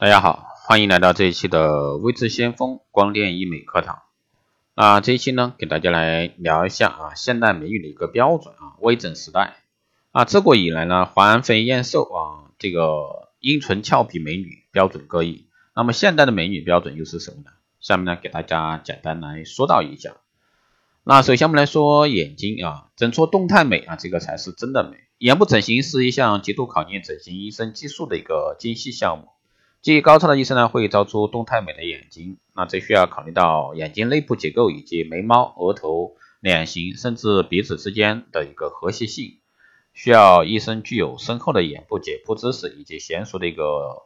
大家好，欢迎来到这一期的微智先锋光电医美课堂。啊，这一期呢，给大家来聊一下啊，现代美女的一个标准啊，微整时代啊，自古以来呢，环肥燕瘦啊，这个阴唇俏皮美女标准各异。那么现代的美女标准又是什么呢？下面呢，给大家简单来说道一下。那首先我们来说眼睛啊，整出动态美啊，这个才是真的美。眼部整形是一项极度考验整形医生技术的一个精细项目。技艺高超的医生呢，会造出动态美的眼睛。那这需要考虑到眼睛内部结构以及眉毛、额头、脸型，甚至鼻子之间的一个和谐性，需要医生具有深厚的眼部解剖知识以及娴熟的一个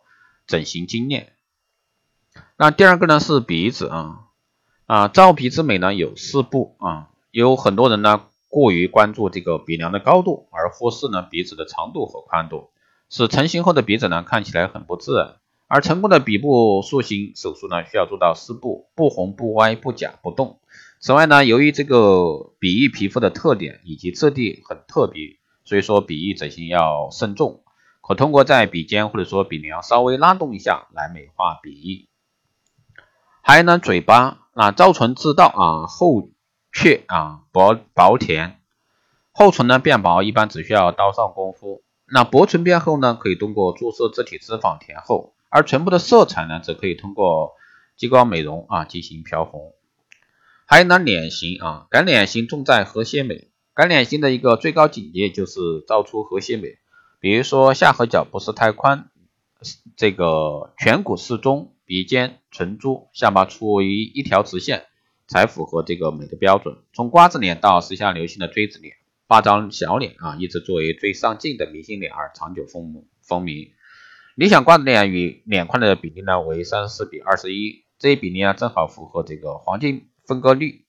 整形经验。那第二个呢是鼻子啊啊，造鼻之美呢有四步啊，有很多人呢过于关注这个鼻梁的高度，而忽视呢鼻子的长度和宽度，使成型后的鼻子呢看起来很不自然。而成功的鼻部塑形手术呢，需要做到四不：不红、不歪、不假、不动。此外呢，由于这个鼻翼皮肤的特点以及质地很特别，所以说鼻翼整形要慎重。可通过在鼻尖或者说鼻梁稍微拉动一下来美化鼻翼。还有呢，嘴巴那，造唇之道啊，厚却啊，薄薄甜。厚唇呢变薄，一般只需要刀上功夫。那薄唇变厚呢，可以通过注射自体脂肪填厚。而唇部的色彩呢，则可以通过激光美容啊进行漂红。还有呢，脸型啊，改脸型重在和谐美。改脸型的一个最高境界就是造出和谐美。比如说下颌角不是太宽，这个颧骨适中，鼻尖、唇珠、下巴处于一条直线，才符合这个美的标准。从瓜子脸到时下流行的锥子脸、八张小脸啊，一直作为最上镜的明星脸而长久风风靡。理想瓜子脸与脸宽的比例呢为三十四比二十一，这一比例啊正好符合这个黄金分割率。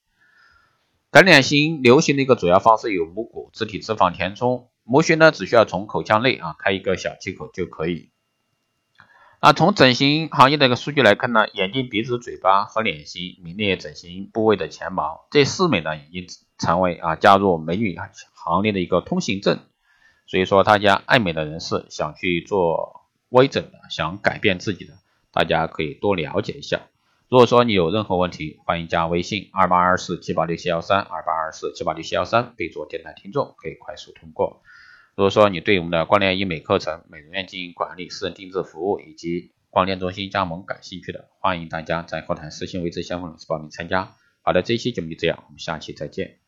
改脸型流行的一个主要方式有颅骨、自体脂肪填充，模型呢只需要从口腔内啊开一个小气口就可以。啊从整形行业的一个数据来看呢，眼睛、鼻子、嘴巴和脸型名列整形部位的前茅，这四美呢已经成为啊加入美女行列的一个通行证。所以说，大家爱美的人士想去做。微整的，想改变自己的，大家可以多了解一下。如果说你有任何问题，欢迎加微信二八二四七八六七幺三二八二四七八六七幺三，备注电台听众，可以快速通过。如果说你对我们的光电医美课程、美容院经营管理、私人定制服务以及光电中心加盟感兴趣的，欢迎大家在后台私信微之相锋老师报名参加。好的，这一期节目就这样，我们下期再见。